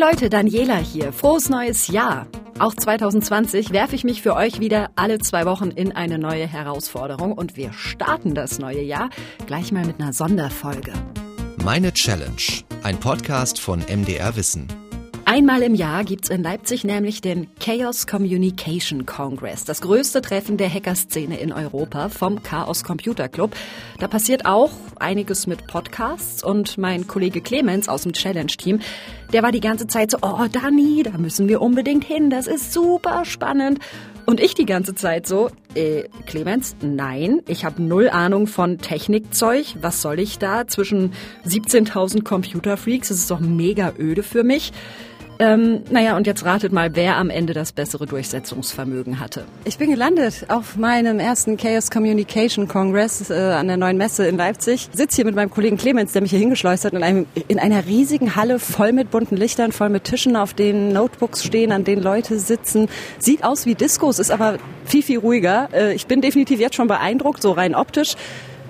Leute, Daniela hier. Frohes neues Jahr. Auch 2020 werfe ich mich für euch wieder alle zwei Wochen in eine neue Herausforderung und wir starten das neue Jahr gleich mal mit einer Sonderfolge. Meine Challenge, ein Podcast von MDR Wissen. Einmal im Jahr gibt's in Leipzig nämlich den Chaos Communication Congress, das größte Treffen der Hackerszene in Europa vom Chaos Computer Club. Da passiert auch einiges mit Podcasts und mein Kollege Clemens aus dem Challenge-Team, der war die ganze Zeit so, oh Dani, da müssen wir unbedingt hin, das ist super spannend. Und ich die ganze Zeit so, äh, Clemens, nein, ich habe null Ahnung von Technikzeug. Was soll ich da zwischen 17.000 Computerfreaks? Das ist doch mega öde für mich. Ähm, naja, und jetzt ratet mal, wer am Ende das bessere Durchsetzungsvermögen hatte. Ich bin gelandet auf meinem ersten Chaos Communication Congress äh, an der neuen Messe in Leipzig. Sitz hier mit meinem Kollegen Clemens, der mich hier hingeschleust hat, in, einem, in einer riesigen Halle voll mit bunten Lichtern, voll mit Tischen, auf denen Notebooks stehen, an denen Leute sitzen. Sieht aus wie Discos, ist aber viel, viel ruhiger. Äh, ich bin definitiv jetzt schon beeindruckt, so rein optisch.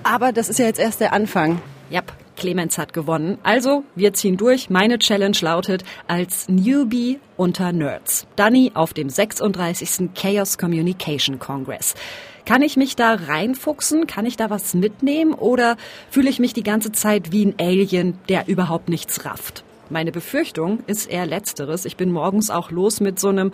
Aber das ist ja jetzt erst der Anfang. Clemens hat gewonnen. Also, wir ziehen durch. Meine Challenge lautet als Newbie unter Nerds. Danny auf dem 36. Chaos Communication Congress. Kann ich mich da reinfuchsen? Kann ich da was mitnehmen? Oder fühle ich mich die ganze Zeit wie ein Alien, der überhaupt nichts rafft? Meine Befürchtung ist eher letzteres. Ich bin morgens auch los mit so einem,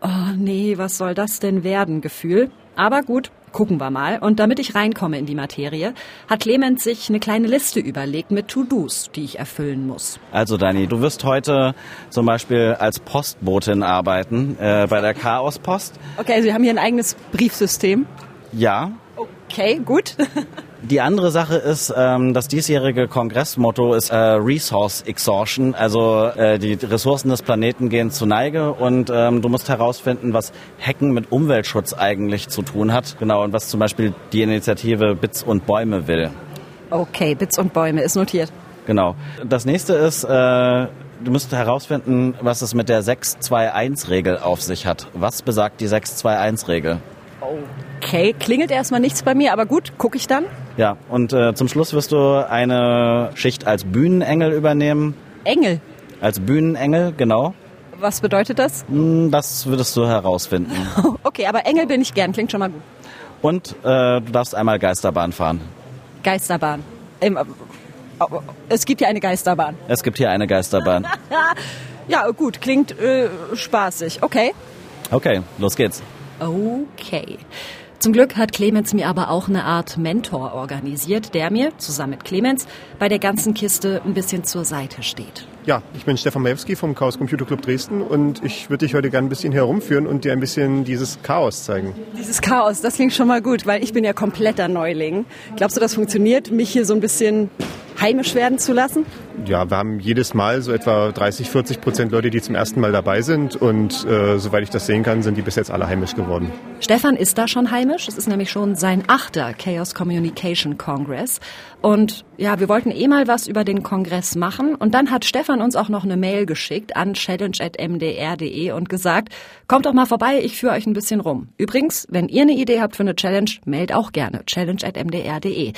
oh nee, was soll das denn werden, Gefühl. Aber gut, gucken wir mal. Und damit ich reinkomme in die Materie, hat Clemens sich eine kleine Liste überlegt mit To-Dos, die ich erfüllen muss. Also Dani, du wirst heute zum Beispiel als Postbotin arbeiten äh, bei der Chaos Post. Okay, also wir haben hier ein eigenes Briefsystem. Ja. Okay, gut. Die andere Sache ist, ähm, das diesjährige Kongressmotto ist äh, Resource Exhaustion, also äh, die Ressourcen des Planeten gehen zu Neige und ähm, du musst herausfinden, was Hacken mit Umweltschutz eigentlich zu tun hat. Genau, und was zum Beispiel die Initiative Bits und Bäume will. Okay, Bits und Bäume ist notiert. Genau. Das nächste ist, äh, du musst herausfinden, was es mit der 621-Regel auf sich hat. Was besagt die 621-Regel? Okay, klingelt erstmal nichts bei mir, aber gut, gucke ich dann. Ja, und äh, zum Schluss wirst du eine Schicht als Bühnenengel übernehmen. Engel. Als Bühnenengel, genau. Was bedeutet das? Hm, Das würdest du herausfinden. Okay, aber Engel bin ich gern, klingt schon mal gut. Und äh, du darfst einmal Geisterbahn fahren. Geisterbahn. Ähm, äh, es gibt ja eine Geisterbahn. Es gibt hier eine Geisterbahn. Ja, gut, klingt äh, spaßig. Okay. Okay, los geht's. Okay. Zum Glück hat Clemens mir aber auch eine Art Mentor organisiert, der mir, zusammen mit Clemens, bei der ganzen Kiste ein bisschen zur Seite steht. Ja, ich bin Stefan Majewski vom Chaos Computer Club Dresden und ich würde dich heute gerne ein bisschen herumführen und dir ein bisschen dieses Chaos zeigen. Dieses Chaos, das klingt schon mal gut, weil ich bin ja kompletter Neuling. Glaubst du, das funktioniert, mich hier so ein bisschen heimisch werden zu lassen? Ja, wir haben jedes Mal so etwa 30, 40 Prozent Leute, die zum ersten Mal dabei sind und äh, soweit ich das sehen kann, sind die bis jetzt alle heimisch geworden. Stefan ist da schon heimisch. Es ist nämlich schon sein achter Chaos Communication Congress. Und ja, wir wollten eh mal was über den Kongress machen. Und dann hat Stefan uns auch noch eine Mail geschickt an challenge.mdr.de und gesagt, kommt doch mal vorbei, ich führe euch ein bisschen rum. Übrigens, wenn ihr eine Idee habt für eine Challenge, meldet auch gerne. challenge.mdr.de.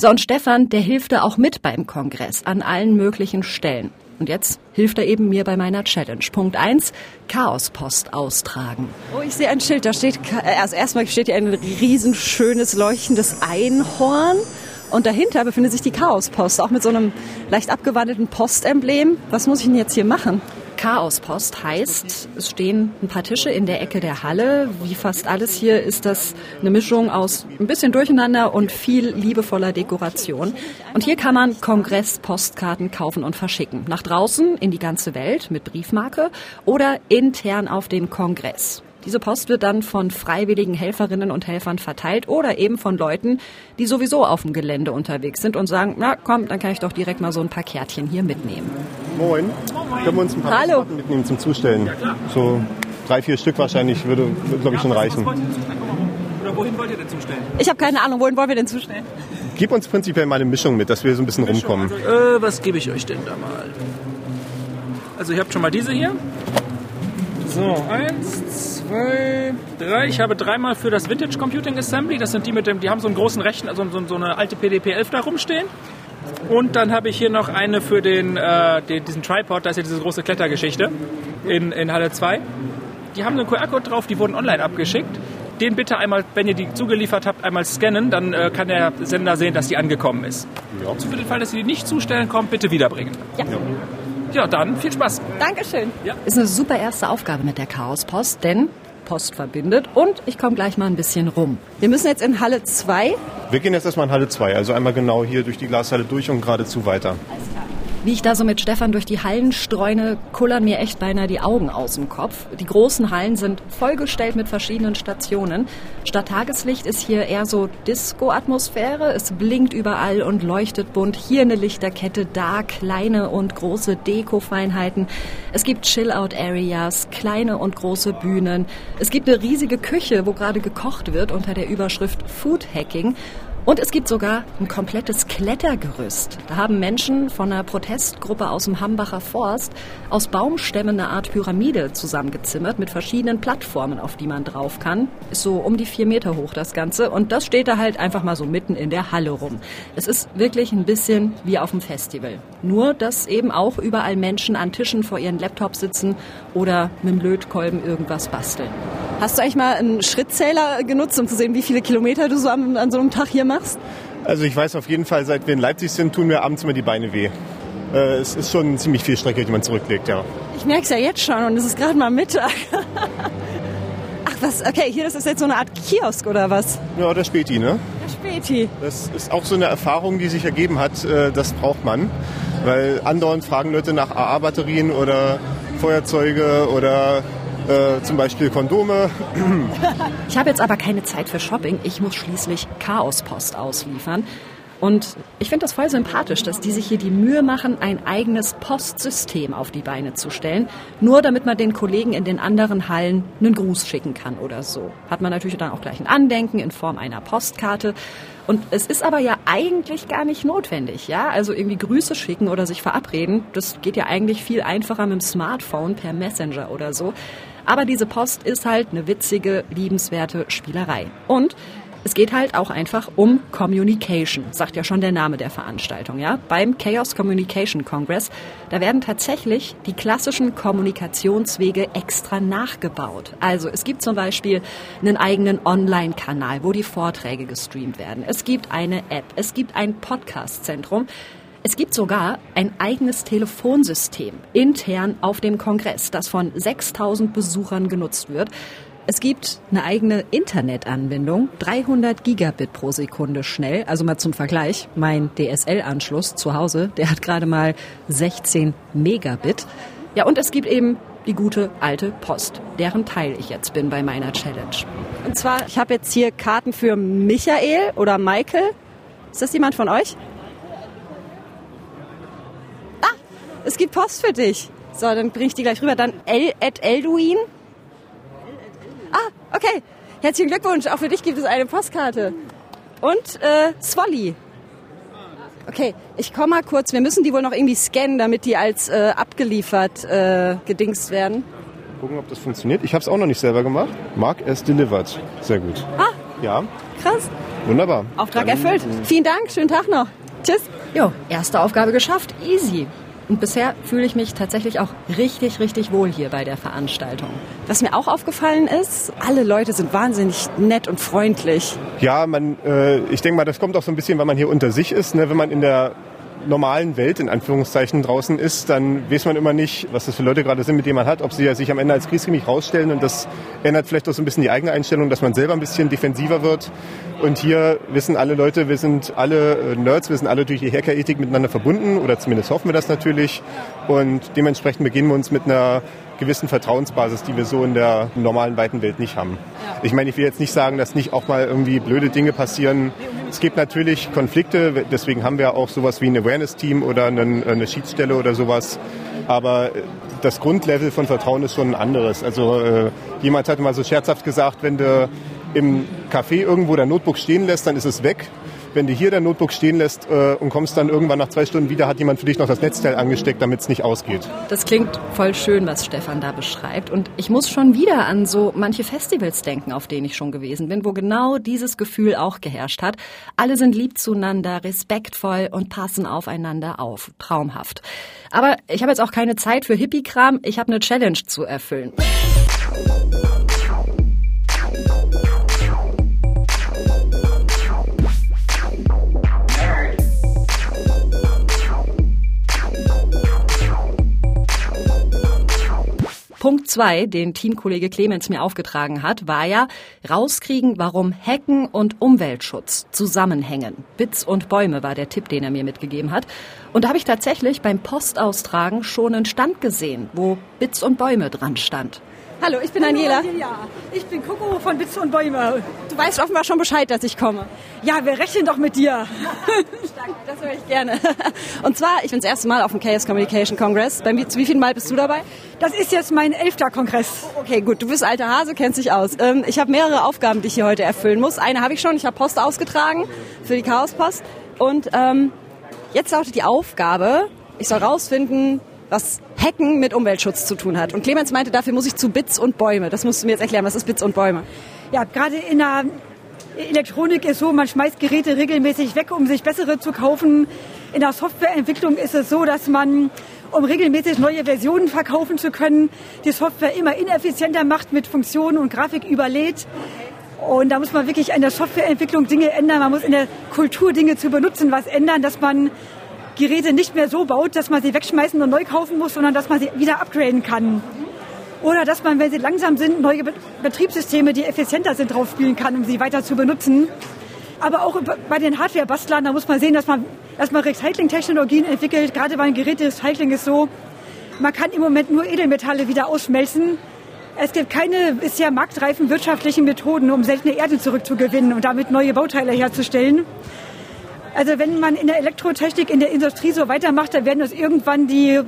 So, und Stefan, der hilft da auch mit beim Kongress an allen möglichen Stellen. Und jetzt hilft er eben mir bei meiner Challenge. Punkt eins: Chaospost austragen. Oh, ich sehe ein Schild, da steht, also erstmal steht hier ein riesenschönes leuchtendes Einhorn und dahinter befindet sich die Chaospost, auch mit so einem leicht abgewandelten Postemblem. Was muss ich denn jetzt hier machen? Chaospost heißt, es stehen ein paar Tische in der Ecke der Halle. Wie fast alles hier ist das eine Mischung aus ein bisschen Durcheinander und viel liebevoller Dekoration. Und hier kann man Kongress-Postkarten kaufen und verschicken. Nach draußen in die ganze Welt mit Briefmarke oder intern auf den Kongress. Diese Post wird dann von freiwilligen Helferinnen und Helfern verteilt oder eben von Leuten, die sowieso auf dem Gelände unterwegs sind und sagen, na komm, dann kann ich doch direkt mal so ein paar Kärtchen hier mitnehmen. Moin. Können wir uns ein paar Hallo. Mitnehmen zum Zustellen? So drei, vier Stück wahrscheinlich würde, würde glaube ich, schon reichen. Oder wohin wollt ihr denn zustellen? Ich habe keine Ahnung, wohin wollen wir denn zustellen? Gib uns prinzipiell mal eine Mischung mit, dass wir so ein bisschen rumkommen. Äh, was gebe ich euch denn da mal? Also ihr habt schon mal diese hier. So, eins, zwei, drei. Ich habe dreimal für das Vintage Computing Assembly. Das sind die mit dem, die haben so einen großen Rechner, also so, so eine alte PDP-11 da rumstehen. Und dann habe ich hier noch eine für den, äh, den, diesen Tripod, da ist ja diese große Klettergeschichte in, in Halle 2. Die haben so einen QR-Code drauf, die wurden online abgeschickt. Den bitte einmal, wenn ihr die zugeliefert habt, einmal scannen, dann äh, kann der Sender sehen, dass die angekommen ist. Ja. Für den Fall, dass ihr die nicht zustellen kommt, bitte wiederbringen. Ja. Ja, dann viel Spaß. Dankeschön. Ja. Ist eine super erste Aufgabe mit der Chaospost, denn Post verbindet und ich komme gleich mal ein bisschen rum. Wir müssen jetzt in Halle 2. Wir gehen jetzt erstmal in Halle 2, also einmal genau hier durch die Glashalle durch und geradezu weiter. Wie ich da so mit Stefan durch die Hallen streune, kullern mir echt beinahe die Augen aus dem Kopf. Die großen Hallen sind vollgestellt mit verschiedenen Stationen. Statt Tageslicht ist hier eher so Disco-Atmosphäre. Es blinkt überall und leuchtet bunt. Hier eine Lichterkette, da kleine und große Deko-Feinheiten. Es gibt Chill-Out-Areas, kleine und große Bühnen. Es gibt eine riesige Küche, wo gerade gekocht wird unter der Überschrift Food Hacking. Und es gibt sogar ein komplettes Klettergerüst. Da haben Menschen von einer Protestgruppe aus dem Hambacher Forst aus Baumstämmen eine Art Pyramide zusammengezimmert mit verschiedenen Plattformen, auf die man drauf kann. Ist so um die vier Meter hoch das Ganze. Und das steht da halt einfach mal so mitten in der Halle rum. Es ist wirklich ein bisschen wie auf dem Festival. Nur, dass eben auch überall Menschen an Tischen vor ihren Laptops sitzen oder mit dem Lötkolben irgendwas basteln. Hast du eigentlich mal einen Schrittzähler genutzt, um zu sehen, wie viele Kilometer du so an, an so einem Tag hier machst? Also ich weiß auf jeden Fall, seit wir in Leipzig sind, tun mir abends immer die Beine weh. Äh, es ist schon ziemlich viel Strecke, die man zurücklegt, ja. Ich merke es ja jetzt schon und es ist gerade mal Mittag. Ach was, okay, hier das ist jetzt so eine Art Kiosk oder was? Ja, der Späti, ne? Der Späti. Das ist auch so eine Erfahrung, die sich ergeben hat. äh, Das braucht man, weil andauernd fragen Leute nach AA-Batterien oder Feuerzeuge oder äh, zum Beispiel Kondome. Ich habe jetzt aber keine Zeit für Shopping. Ich muss schließlich Chaospost ausliefern. Und ich finde das voll sympathisch, dass die sich hier die Mühe machen, ein eigenes Postsystem auf die Beine zu stellen, nur damit man den Kollegen in den anderen Hallen einen Gruß schicken kann oder so. Hat man natürlich dann auch gleich ein Andenken in Form einer Postkarte. Und es ist aber ja eigentlich gar nicht notwendig, ja? Also irgendwie Grüße schicken oder sich verabreden, das geht ja eigentlich viel einfacher mit dem Smartphone per Messenger oder so. Aber diese Post ist halt eine witzige, liebenswerte Spielerei. Und es geht halt auch einfach um Communication, sagt ja schon der Name der Veranstaltung, ja? Beim Chaos Communication Congress, da werden tatsächlich die klassischen Kommunikationswege extra nachgebaut. Also es gibt zum Beispiel einen eigenen Online-Kanal, wo die Vorträge gestreamt werden. Es gibt eine App, es gibt ein Podcast-Zentrum. Es gibt sogar ein eigenes Telefonsystem intern auf dem Kongress, das von 6000 Besuchern genutzt wird. Es gibt eine eigene Internetanbindung, 300 Gigabit pro Sekunde schnell. Also mal zum Vergleich, mein DSL-Anschluss zu Hause, der hat gerade mal 16 Megabit. Ja, und es gibt eben die gute alte Post, deren Teil ich jetzt bin bei meiner Challenge. Und zwar, ich habe jetzt hier Karten für Michael oder Michael. Ist das jemand von euch? Ah, es gibt Post für dich. So, dann bringe ich die gleich rüber. Dann El Ed Elduin. Ah, okay. Herzlichen Glückwunsch. Auch für dich gibt es eine Postkarte. Und äh, Swolly. Okay, ich komme mal kurz. Wir müssen die wohl noch irgendwie scannen, damit die als äh, abgeliefert äh, gedingst werden. Gucken, ob das funktioniert. Ich habe es auch noch nicht selber gemacht. Mark as delivered. Sehr gut. Ah, Ja, krass. wunderbar. Auftrag Dann, erfüllt. Vielen Dank. Schönen Tag noch. Tschüss. Jo, erste Aufgabe geschafft. Easy. Und bisher fühle ich mich tatsächlich auch richtig, richtig wohl hier bei der Veranstaltung. Was mir auch aufgefallen ist, alle Leute sind wahnsinnig nett und freundlich. Ja, man, äh, ich denke mal, das kommt auch so ein bisschen, weil man hier unter sich ist. Ne? Wenn man in der normalen Welt in Anführungszeichen draußen ist, dann weiß man immer nicht, was das für Leute gerade sind, mit denen man hat, ob sie sich am Ende als kriegsgängig rausstellen und das ändert vielleicht auch so ein bisschen die eigene Einstellung, dass man selber ein bisschen defensiver wird. Und hier wissen alle Leute, wir sind alle äh, Nerds, wir sind alle durch die Hackerethik miteinander verbunden oder zumindest hoffen wir das natürlich. Und dementsprechend beginnen wir uns mit einer gewissen Vertrauensbasis, die wir so in der normalen weiten Welt nicht haben. Ich meine, ich will jetzt nicht sagen, dass nicht auch mal irgendwie blöde Dinge passieren. Es gibt natürlich Konflikte, deswegen haben wir auch sowas wie ein Awareness-Team oder eine, eine Schiedsstelle oder sowas. Aber das Grundlevel von Vertrauen ist schon ein anderes. Also äh, jemand hat mal so scherzhaft gesagt, wenn du im Café irgendwo dein Notebook stehen lässt, dann ist es weg. Wenn du hier dein Notebook stehen lässt äh, und kommst dann irgendwann nach zwei Stunden wieder, hat jemand für dich noch das Netzteil angesteckt, damit es nicht ausgeht. Das klingt voll schön, was Stefan da beschreibt. Und ich muss schon wieder an so manche Festivals denken, auf denen ich schon gewesen bin, wo genau dieses Gefühl auch geherrscht hat. Alle sind lieb zueinander, respektvoll und passen aufeinander auf. Traumhaft. Aber ich habe jetzt auch keine Zeit für Hippie-Kram. Ich habe eine Challenge zu erfüllen. Punkt zwei, den Teamkollege Clemens mir aufgetragen hat, war ja rauskriegen, warum Hecken und Umweltschutz zusammenhängen. Bits und Bäume war der Tipp, den er mir mitgegeben hat. Und da habe ich tatsächlich beim Postaustragen schon einen Stand gesehen, wo Bits und Bäume dran stand. Hallo, ich bin Daniela. Ich bin Coco von Witze und Bäume. Du weißt offenbar schon Bescheid, dass ich komme. Ja, wir rechnen doch mit dir. Stark, das höre ich gerne. Und zwar, ich bin das erste Mal auf dem Chaos Communication Congress. Beim, wie viel Mal bist du dabei? Das ist jetzt mein elfter Kongress. Okay, gut, du bist alter Hase, kennst dich aus. Ähm, ich habe mehrere Aufgaben, die ich hier heute erfüllen muss. Eine habe ich schon, ich habe Post ausgetragen für die Chaospost. Und ähm, jetzt lautet die Aufgabe, ich soll rausfinden, was Hacken mit Umweltschutz zu tun hat. Und Clemens meinte, dafür muss ich zu Bits und Bäume. Das musst du mir jetzt erklären. Was ist Bits und Bäume? Ja, gerade in der Elektronik ist so, man schmeißt Geräte regelmäßig weg, um sich bessere zu kaufen. In der Softwareentwicklung ist es so, dass man, um regelmäßig neue Versionen verkaufen zu können, die Software immer ineffizienter macht, mit Funktionen und Grafik überlädt. Und da muss man wirklich an der Softwareentwicklung Dinge ändern. Man muss in der Kultur Dinge zu benutzen was ändern, dass man Geräte nicht mehr so baut, dass man sie wegschmeißen und neu kaufen muss, sondern dass man sie wieder upgraden kann. Oder dass man, wenn sie langsam sind, neue Betriebssysteme, die effizienter sind, drauf spielen kann, um sie weiter zu benutzen. Aber auch bei den Hardware-Bastlern, da muss man sehen, dass man, dass man Recycling-Technologien entwickelt. Gerade beim Geräte-Recycling ist so, man kann im Moment nur Edelmetalle wieder ausschmelzen. Es gibt keine bisher marktreifen wirtschaftlichen Methoden, um seltene Erde zurückzugewinnen und damit neue Bauteile herzustellen. Also wenn man in der Elektrotechnik, in der Industrie so weitermacht, dann werden uns irgendwann die,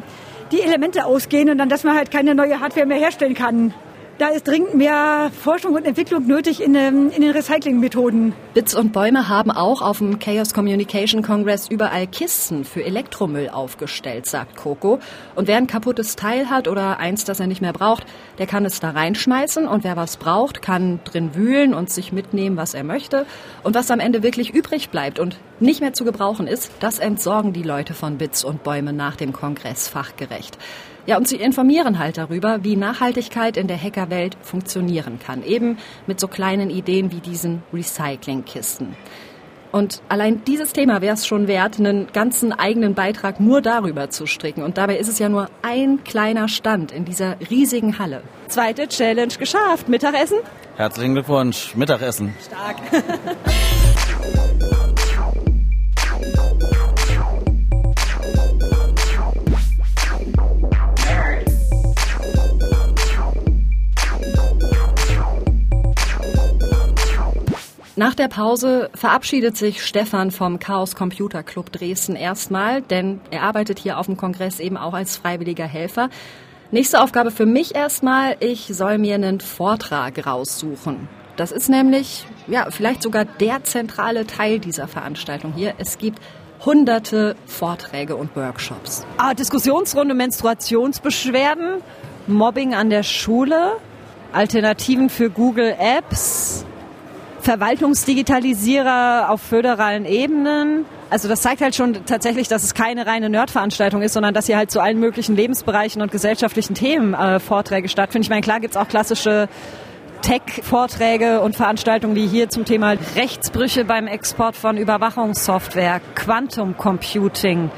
die Elemente ausgehen und dann, dass man halt keine neue Hardware mehr herstellen kann. Da ist dringend mehr Forschung und Entwicklung nötig in, in den Recyclingmethoden. Bits und Bäume haben auch auf dem Chaos Communication Congress überall Kisten für Elektromüll aufgestellt, sagt Coco. Und wer ein kaputtes Teil hat oder eins, das er nicht mehr braucht, der kann es da reinschmeißen und wer was braucht, kann drin wühlen und sich mitnehmen, was er möchte. Und was am Ende wirklich übrig bleibt und nicht mehr zu gebrauchen ist, das entsorgen die Leute von Bits und Bäume nach dem Kongress fachgerecht. Ja, und sie informieren halt darüber, wie Nachhaltigkeit in der Hackerwelt funktionieren kann. Eben mit so kleinen Ideen wie diesen Recyclingkisten. Und allein dieses Thema wäre es schon wert, einen ganzen eigenen Beitrag nur darüber zu stricken. Und dabei ist es ja nur ein kleiner Stand in dieser riesigen Halle. Zweite Challenge geschafft. Mittagessen? Herzlichen Glückwunsch. Mittagessen. Stark. Nach der Pause verabschiedet sich Stefan vom Chaos Computer Club Dresden erstmal, denn er arbeitet hier auf dem Kongress eben auch als freiwilliger Helfer. Nächste Aufgabe für mich erstmal, ich soll mir einen Vortrag raussuchen. Das ist nämlich, ja, vielleicht sogar der zentrale Teil dieser Veranstaltung hier. Es gibt hunderte Vorträge und Workshops. Ah, Diskussionsrunde Menstruationsbeschwerden, Mobbing an der Schule, Alternativen für Google Apps, Verwaltungsdigitalisierer auf föderalen Ebenen. Also das zeigt halt schon tatsächlich, dass es keine reine Nerd-Veranstaltung ist, sondern dass hier halt zu allen möglichen Lebensbereichen und gesellschaftlichen Themen äh, Vorträge stattfinden. Ich meine, klar gibt's auch klassische Tech-Vorträge und Veranstaltungen wie hier zum Thema Rechtsbrüche beim Export von Überwachungssoftware, Quantum Computing,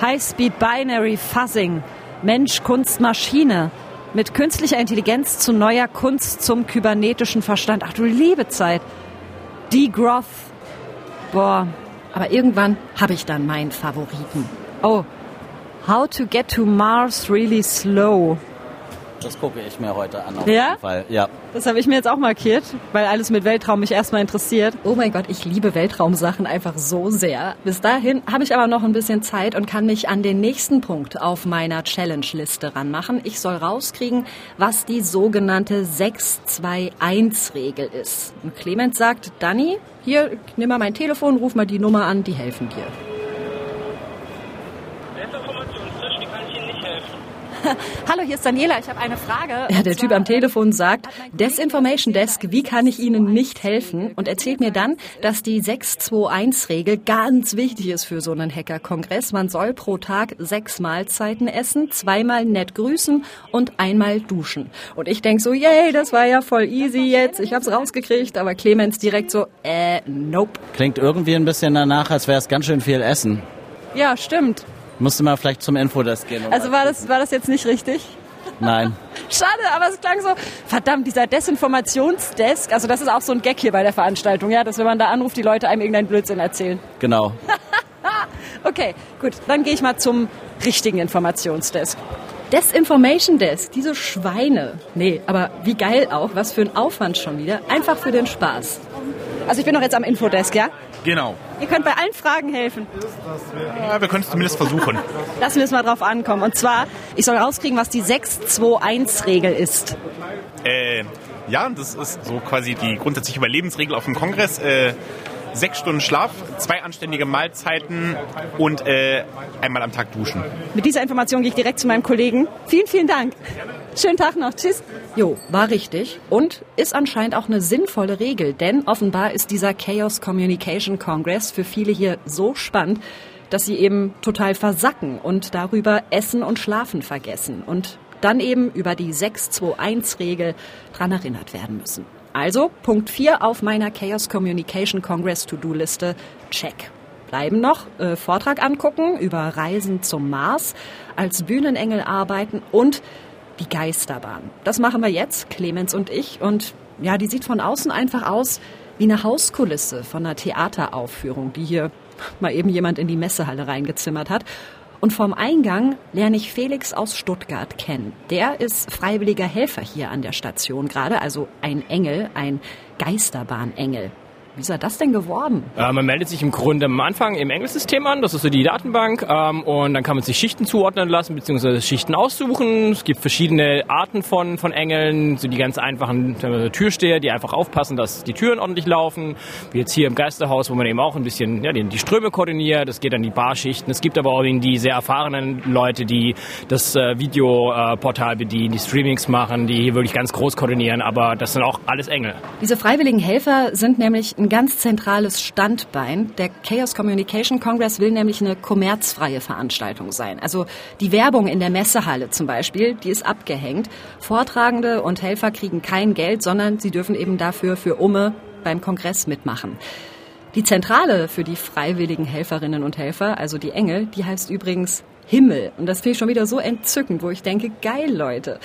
High-Speed Binary Fuzzing, Mensch, Kunst, Maschine, mit künstlicher Intelligenz zu neuer Kunst zum kybernetischen Verstand. Ach du liebe Zeit. Degroth. Boah. Aber irgendwann habe ich dann meinen Favoriten. Oh. How to get to Mars really slow. Das gucke ich mir heute an. Auf Ja? jeden Fall. Ja. Das habe ich mir jetzt auch markiert, weil alles mit Weltraum mich erstmal interessiert. Oh mein Gott, ich liebe Weltraumsachen einfach so sehr. Bis dahin habe ich aber noch ein bisschen Zeit und kann mich an den nächsten Punkt auf meiner Challenge-Liste ranmachen. Ich soll rauskriegen, was die sogenannte 621-Regel ist. Und Clemens sagt, Danny, hier, nimm mal mein Telefon, ruf mal die Nummer an, die helfen dir. Hallo, hier ist Daniela, ich habe eine Frage. Ja, der Typ am Telefon sagt, Desinformation Desk, wie kann ich Ihnen nicht helfen? Und erzählt mir dann, dass die 621-Regel ganz wichtig ist für so einen Hacker-Kongress. Man soll pro Tag sechs Mahlzeiten essen, zweimal nett grüßen und einmal duschen. Und ich denk so, yay, das war ja voll easy jetzt, ich hab's rausgekriegt. Aber Clemens direkt so, äh, nope. Klingt irgendwie ein bisschen danach, als wäre es ganz schön viel Essen. Ja, stimmt. Musste mal vielleicht zum Infodesk gehen. um Also war das, war das jetzt nicht richtig? Nein. Schade, aber es klang so, verdammt, dieser Desinformationsdesk, also das ist auch so ein Gag hier bei der Veranstaltung, ja, dass wenn man da anruft, die Leute einem irgendeinen Blödsinn erzählen. Genau. Okay, gut, dann gehe ich mal zum richtigen Informationsdesk. Desinformation Desk, diese Schweine. Nee, aber wie geil auch, was für ein Aufwand schon wieder. Einfach für den Spaß. Also ich bin noch jetzt am Infodesk, ja? Genau. Ihr könnt bei allen Fragen helfen. Ja, wir können es zumindest versuchen. Lassen wir es mal drauf ankommen. Und zwar, ich soll rauskriegen, was die 621-Regel ist. Äh, ja, das ist so quasi die grundsätzliche Überlebensregel auf dem Kongress. Äh, sechs Stunden Schlaf, zwei anständige Mahlzeiten und äh, einmal am Tag duschen. Mit dieser Information gehe ich direkt zu meinem Kollegen. Vielen, vielen Dank. Schönen Tag noch. Tschüss. Jo, war richtig und ist anscheinend auch eine sinnvolle Regel, denn offenbar ist dieser Chaos Communication Congress für viele hier so spannend, dass sie eben total versacken und darüber Essen und Schlafen vergessen und dann eben über die 621-Regel dran erinnert werden müssen. Also Punkt 4 auf meiner Chaos Communication Congress To-Do-Liste, check. Bleiben noch äh, Vortrag angucken über Reisen zum Mars, als Bühnenengel arbeiten und die Geisterbahn. Das machen wir jetzt, Clemens und ich. Und ja, die sieht von außen einfach aus wie eine Hauskulisse von einer Theateraufführung, die hier mal eben jemand in die Messehalle reingezimmert hat. Und vom Eingang lerne ich Felix aus Stuttgart kennen. Der ist freiwilliger Helfer hier an der Station gerade, also ein Engel, ein Geisterbahnengel. Wie ist er das denn geworden? Äh, man meldet sich im Grunde am Anfang im Engelsystem an, das ist so die Datenbank, ähm, und dann kann man sich Schichten zuordnen lassen, beziehungsweise Schichten aussuchen. Es gibt verschiedene Arten von, von Engeln, so die ganz einfachen äh, Türsteher, die einfach aufpassen, dass die Türen ordentlich laufen. Wie jetzt hier im Geisterhaus, wo man eben auch ein bisschen ja, die, die Ströme koordiniert, das geht an die Barschichten. Es gibt aber auch eben die sehr erfahrenen Leute, die das äh, Videoportal bedienen, die Streamings machen, die hier wirklich ganz groß koordinieren, aber das sind auch alles Engel. Diese freiwilligen Helfer sind nämlich ein ganz zentrales Standbein. Der Chaos Communication Congress will nämlich eine kommerzfreie Veranstaltung sein. Also die Werbung in der Messehalle zum Beispiel, die ist abgehängt. Vortragende und Helfer kriegen kein Geld, sondern sie dürfen eben dafür für Umme beim Kongress mitmachen. Die Zentrale für die freiwilligen Helferinnen und Helfer, also die Engel, die heißt übrigens Himmel. Und das finde ich schon wieder so entzückend, wo ich denke, geil, Leute.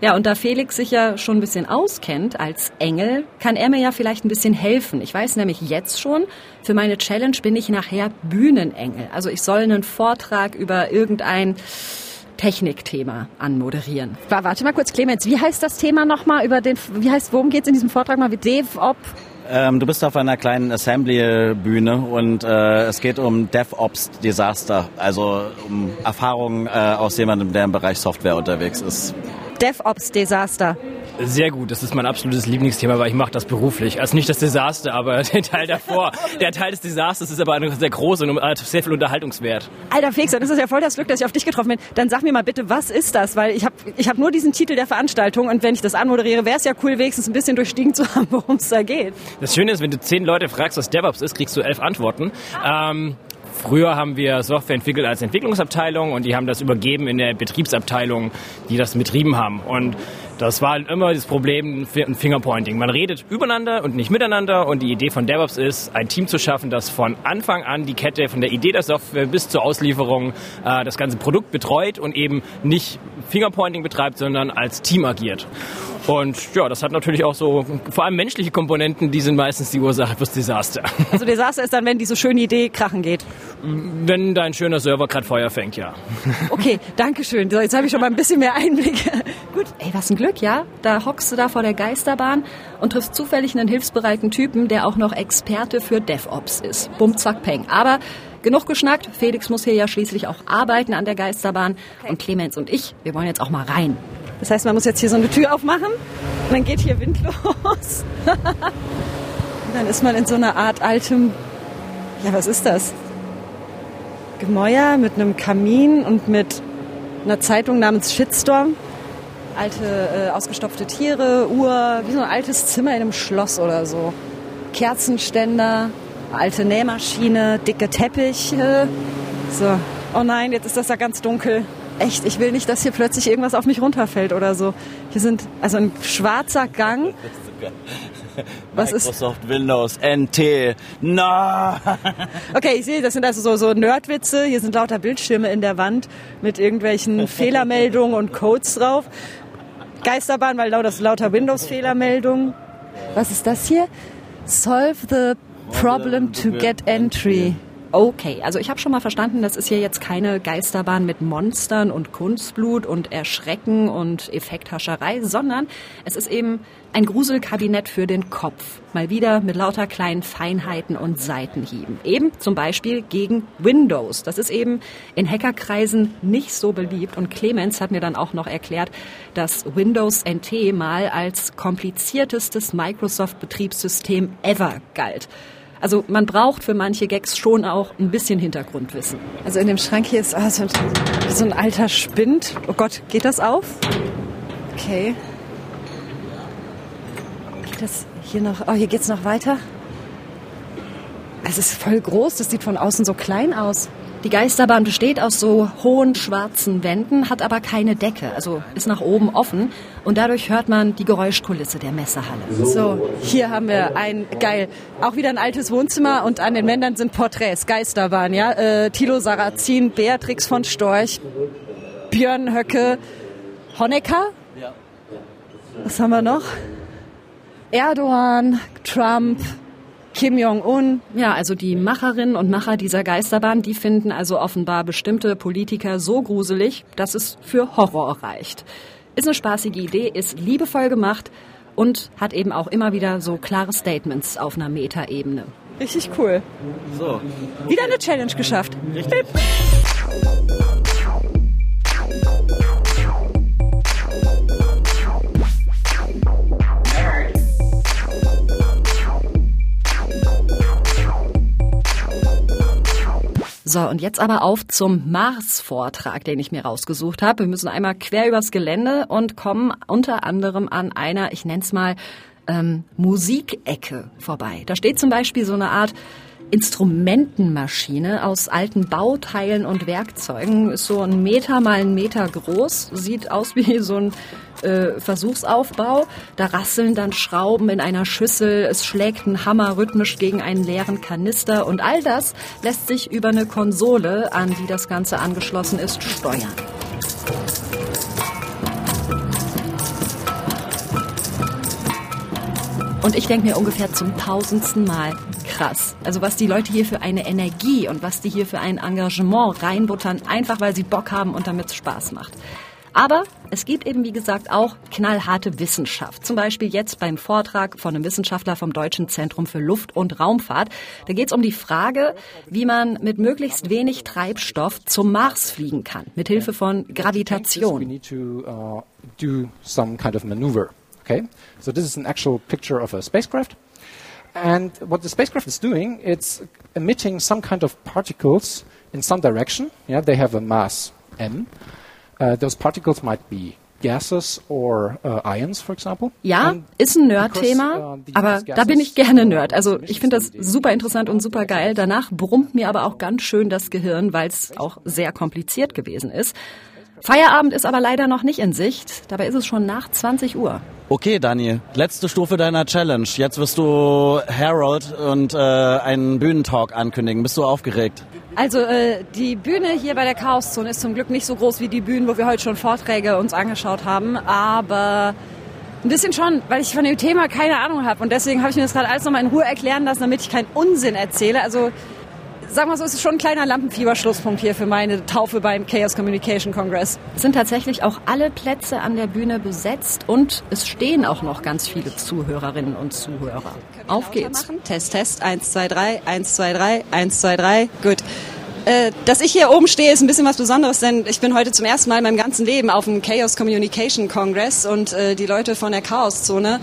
Ja, und da Felix sich ja schon ein bisschen auskennt als Engel, kann er mir ja vielleicht ein bisschen helfen. Ich weiß nämlich jetzt schon, für meine Challenge bin ich nachher Bühnenengel. Also ich soll einen Vortrag über irgendein Technikthema anmoderieren. Warte mal kurz, Clemens, wie heißt das Thema nochmal über den, wie heißt, worum geht es in diesem Vortrag mal? Wie DevOp? Ähm, du bist auf einer kleinen Assembly-Bühne und äh, es geht um DevOps-Desaster, also um Erfahrungen äh, aus jemandem, der im Bereich Software unterwegs ist. DevOps-Desaster. Sehr gut, das ist mein absolutes Lieblingsthema, weil ich mache das beruflich. Also nicht das Desaster, aber der Teil davor. Der Teil des Desasters ist aber sehr groß und hat sehr viel Unterhaltungswert. Alter Felix, dann ist es ja voll das Glück, dass ich auf dich getroffen bin. Dann sag mir mal bitte, was ist das? Weil ich habe ich hab nur diesen Titel der Veranstaltung und wenn ich das anmoderiere, wäre es ja cool, wenigstens ein bisschen durchstiegen zu haben, worum es da geht. Das Schöne ist, wenn du zehn Leute fragst, was DevOps ist, kriegst du elf Antworten. Ähm, Früher haben wir Software entwickelt als Entwicklungsabteilung und die haben das übergeben in der Betriebsabteilung, die das betrieben haben. Und Das war halt immer das Problem, ein Fingerpointing. Man redet übereinander und nicht miteinander und die Idee von DevOps ist, ein Team zu schaffen, das von Anfang an die Kette, von der Idee der Software bis zur Auslieferung äh, das ganze Produkt betreut und eben nicht Fingerpointing betreibt, sondern als Team agiert. Und ja, das hat natürlich auch so, vor allem menschliche Komponenten, die sind meistens die Ursache fürs Desaster. Also Desaster ist dann, wenn diese schöne Idee krachen geht. Wenn dein schöner Server gerade Feuer fängt, ja. Okay, danke schön. So, jetzt habe ich schon mal ein bisschen mehr Einblick. Gut, ey, was ein Glück, ja? Da hockst du da vor der Geisterbahn und triffst zufällig einen hilfsbereiten Typen, der auch noch Experte für DevOps ist. Bum, zack, peng. Aber genug geschnackt. Felix muss hier ja schließlich auch arbeiten an der Geisterbahn. Und Clemens und ich, wir wollen jetzt auch mal rein. Das heißt, man muss jetzt hier so eine Tür aufmachen und dann geht hier Wind los. und dann ist man in so einer Art altem, ja, was ist das? Gemäuer mit einem Kamin und mit einer Zeitung namens Shitstorm. Alte, äh, ausgestopfte Tiere, Uhr, wie so ein altes Zimmer in einem Schloss oder so. Kerzenständer, alte Nähmaschine, dicke Teppiche. So. Oh nein, jetzt ist das da ganz dunkel echt, ich will nicht, dass hier plötzlich irgendwas auf mich runterfällt oder so. Hier sind also ein schwarzer Gang. Was Microsoft ist? Windows NT. Na. Okay, ich sehe, das sind also so, so Nerdwitze. Hier sind lauter Bildschirme in der Wand mit irgendwelchen Fehlermeldungen und Codes drauf. Geisterbahn, weil lauter, lauter Windows-Fehlermeldungen. Was ist das hier? Solve the problem to get entry. Okay, also ich habe schon mal verstanden, das ist hier jetzt keine Geisterbahn mit Monstern und Kunstblut und Erschrecken und Effekthascherei, sondern es ist eben ein Gruselkabinett für den Kopf. Mal wieder mit lauter kleinen Feinheiten und Seitenhieben. Eben zum Beispiel gegen Windows. Das ist eben in Hackerkreisen nicht so beliebt. Und Clemens hat mir dann auch noch erklärt, dass Windows NT mal als kompliziertestes Microsoft-Betriebssystem ever galt. Also man braucht für manche Gags schon auch ein bisschen Hintergrundwissen. Also in dem Schrank hier ist oh, so, ein, so ein alter Spind. Oh Gott, geht das auf? Okay. Geht das hier noch? Oh, hier geht's noch weiter. Es ist voll groß. Das sieht von außen so klein aus. Die Geisterbahn besteht aus so hohen schwarzen Wänden, hat aber keine Decke, also ist nach oben offen und dadurch hört man die Geräuschkulisse der Messehalle. So, hier haben wir ein, geil, auch wieder ein altes Wohnzimmer und an den Wänden sind Porträts, Geisterbahn, ja, äh, Thilo Sarrazin, Beatrix von Storch, Björn Höcke, Honecker. Was haben wir noch? Erdogan, Trump, Kim Jong-un. Ja, also die Macherinnen und Macher dieser Geisterbahn, die finden also offenbar bestimmte Politiker so gruselig, dass es für Horror reicht. Ist eine spaßige Idee, ist liebevoll gemacht und hat eben auch immer wieder so klare Statements auf einer Metaebene. Richtig cool. So. Wieder eine Challenge geschafft. Richtig. So, und jetzt aber auf zum Mars-Vortrag, den ich mir rausgesucht habe. Wir müssen einmal quer übers Gelände und kommen unter anderem an einer, ich nenne es mal, ähm, Musikecke vorbei. Da steht zum Beispiel so eine Art Instrumentenmaschine aus alten Bauteilen und Werkzeugen. Ist so ein Meter mal ein Meter groß, sieht aus wie so ein äh, Versuchsaufbau. Da rasseln dann Schrauben in einer Schüssel, es schlägt ein Hammer rhythmisch gegen einen leeren Kanister und all das lässt sich über eine Konsole, an die das Ganze angeschlossen ist, steuern. Und ich denke mir ungefähr zum tausendsten Mal, krass. Also was die Leute hier für eine Energie und was die hier für ein Engagement reinbuttern, einfach weil sie Bock haben und damit Spaß macht. Aber es gibt eben, wie gesagt, auch knallharte Wissenschaft. Zum Beispiel jetzt beim Vortrag von einem Wissenschaftler vom Deutschen Zentrum für Luft- und Raumfahrt. Da geht es um die Frage, wie man mit möglichst wenig Treibstoff zum Mars fliegen kann, mit Hilfe von Gravitation. Okay, so this is an actual picture of a spacecraft. And what the spacecraft is doing, it's emitting some kind of particles in some direction. Yeah, they have a mass m. Uh, those particles might be gases or uh, ions, for example. Ja, ist ein Nerd-Thema, uh, aber da bin ich gerne Nerd. Also ich finde das super interessant und super geil. Danach brummt mir aber auch ganz schön das Gehirn, weil es auch sehr kompliziert gewesen ist. Feierabend ist aber leider noch nicht in Sicht. Dabei ist es schon nach 20 Uhr. Okay, Dani, letzte Stufe deiner Challenge. Jetzt wirst du Harold und äh, einen Bühnentalk ankündigen. Bist du aufgeregt? Also äh, die Bühne hier bei der Chaoszone ist zum Glück nicht so groß wie die Bühnen, wo wir heute schon Vorträge uns angeschaut haben, aber ein bisschen schon, weil ich von dem Thema keine Ahnung habe und deswegen habe ich mir das gerade alles nochmal in Ruhe erklären lassen, damit ich keinen Unsinn erzähle. Also sagen wir so, es ist schon ein kleiner Lampenfieber-Schlusspunkt hier für meine Taufe beim Chaos Communication Congress. Es sind tatsächlich auch alle Plätze an der Bühne besetzt und es stehen auch noch ganz viele Zuhörerinnen und Zuhörer. Auf geht's. Machen? Test, Test, 1, 2, 3, 1, 2, 3, 1, 2, 3, gut. Äh, dass ich hier oben stehe, ist ein bisschen was Besonderes, denn ich bin heute zum ersten Mal in meinem ganzen Leben auf dem Chaos Communication Congress und äh, die Leute von der Chaoszone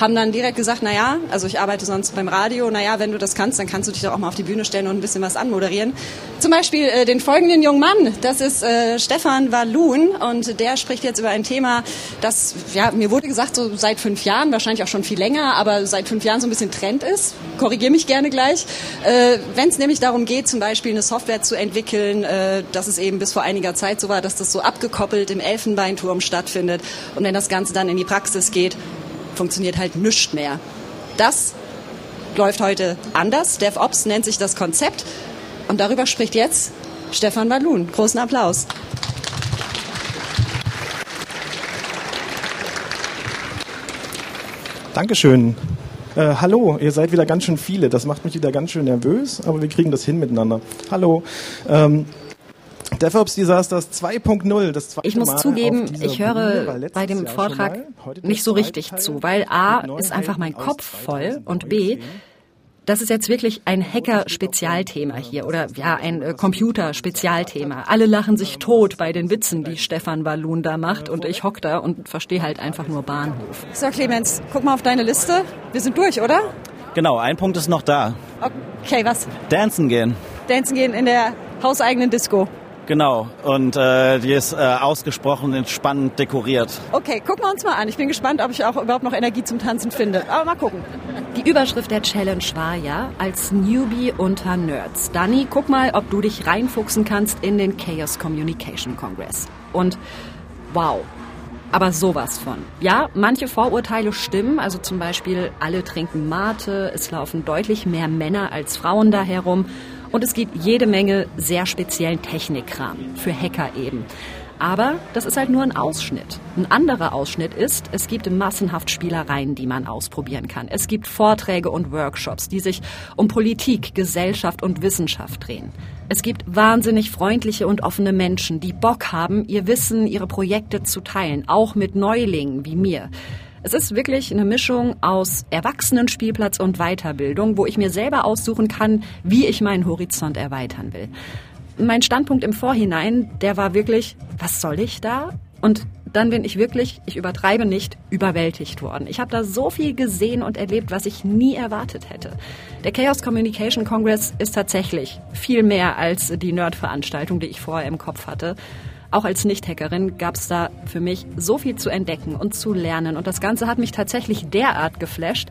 haben dann direkt gesagt, na ja, also ich arbeite sonst beim Radio, na ja, wenn du das kannst, dann kannst du dich doch auch mal auf die Bühne stellen und ein bisschen was anmoderieren. Zum Beispiel äh, den folgenden jungen Mann, das ist äh, Stefan Walun und der spricht jetzt über ein Thema, das, ja, mir wurde gesagt, so seit fünf Jahren, wahrscheinlich auch schon viel länger, aber seit fünf Jahren so ein bisschen Trend ist. Korrigiere mich gerne gleich. Äh, wenn es nämlich darum geht, zum Beispiel eine Software zu entwickeln, äh, dass es eben bis vor einiger Zeit so war, dass das so abgekoppelt im Elfenbeinturm stattfindet und wenn das Ganze dann in die Praxis geht, funktioniert halt nichts mehr. Das läuft heute anders. DevOps nennt sich das Konzept. Und darüber spricht jetzt Stefan Balun. Großen Applaus. Dankeschön. Äh, hallo, ihr seid wieder ganz schön viele. Das macht mich wieder ganz schön nervös, aber wir kriegen das hin miteinander. Hallo. Ähm, DevOps Disasters 2.0, das zweite Ich muss Mal zugeben, ich höre Bühne, bei dem Jahr Vortrag nicht so richtig Teil zu, weil A ist einfach mein Kopf voll und 2019. B, das ist jetzt wirklich ein Hacker-Spezialthema hier oder ja, ein äh, Computer-Spezialthema. Alle lachen sich tot bei den Witzen, die Stefan Walun da macht und ich hock da und verstehe halt einfach nur Bahnhof. So, Clemens, guck mal auf deine Liste. Wir sind durch, oder? Genau, ein Punkt ist noch da. Okay, was? Dancen gehen. Dancen gehen in der hauseigenen Disco. Genau, und äh, die ist äh, ausgesprochen entspannend dekoriert. Okay, gucken wir uns mal an. Ich bin gespannt, ob ich auch überhaupt noch Energie zum Tanzen finde. Aber mal gucken. Die Überschrift der Challenge war ja als Newbie unter Nerds. Dani, guck mal, ob du dich reinfuchsen kannst in den Chaos Communication Congress. Und wow. Aber sowas von. Ja, manche Vorurteile stimmen, also zum Beispiel alle trinken Mate, es laufen deutlich mehr Männer als Frauen da herum und es gibt jede Menge sehr speziellen Technikkram, für Hacker eben. Aber das ist halt nur ein Ausschnitt. Ein anderer Ausschnitt ist, es gibt massenhaft Spielereien, die man ausprobieren kann. Es gibt Vorträge und Workshops, die sich um Politik, Gesellschaft und Wissenschaft drehen. Es gibt wahnsinnig freundliche und offene Menschen, die Bock haben, ihr Wissen, ihre Projekte zu teilen, auch mit Neulingen wie mir. Es ist wirklich eine Mischung aus Erwachsenenspielplatz und Weiterbildung, wo ich mir selber aussuchen kann, wie ich meinen Horizont erweitern will. Mein Standpunkt im Vorhinein, der war wirklich, was soll ich da? Und dann bin ich wirklich, ich übertreibe nicht, überwältigt worden. Ich habe da so viel gesehen und erlebt, was ich nie erwartet hätte. Der Chaos Communication Congress ist tatsächlich viel mehr als die Nerd-Veranstaltung, die ich vorher im Kopf hatte. Auch als Nicht-Hackerin gab es da für mich so viel zu entdecken und zu lernen. Und das Ganze hat mich tatsächlich derart geflasht,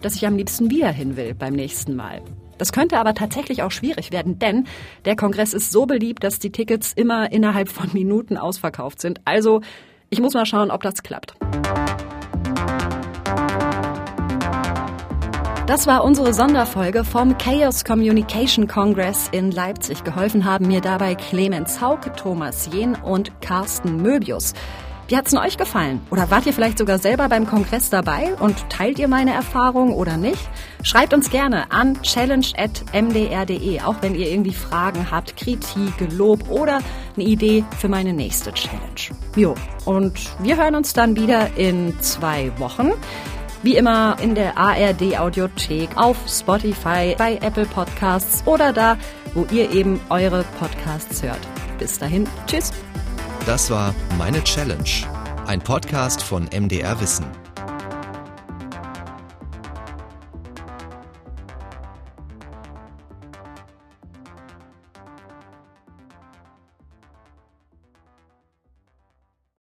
dass ich am liebsten wieder hin will beim nächsten Mal. Das könnte aber tatsächlich auch schwierig werden, denn der Kongress ist so beliebt, dass die Tickets immer innerhalb von Minuten ausverkauft sind. Also ich muss mal schauen, ob das klappt. Das war unsere Sonderfolge vom Chaos Communication Congress in Leipzig. Geholfen haben mir dabei Clemens Hauke, Thomas Jehn und Carsten Möbius. Wie hat's denn euch gefallen? Oder wart ihr vielleicht sogar selber beim Kongress dabei und teilt ihr meine Erfahrungen oder nicht? Schreibt uns gerne an challenge.mdr.de, auch wenn ihr irgendwie Fragen habt, Kritik, Lob oder eine Idee für meine nächste Challenge. Jo, und wir hören uns dann wieder in zwei Wochen. Wie immer in der ARD Audiothek, auf Spotify, bei Apple Podcasts oder da, wo ihr eben eure Podcasts hört. Bis dahin, tschüss. Das war Meine Challenge, ein Podcast von MDR Wissen.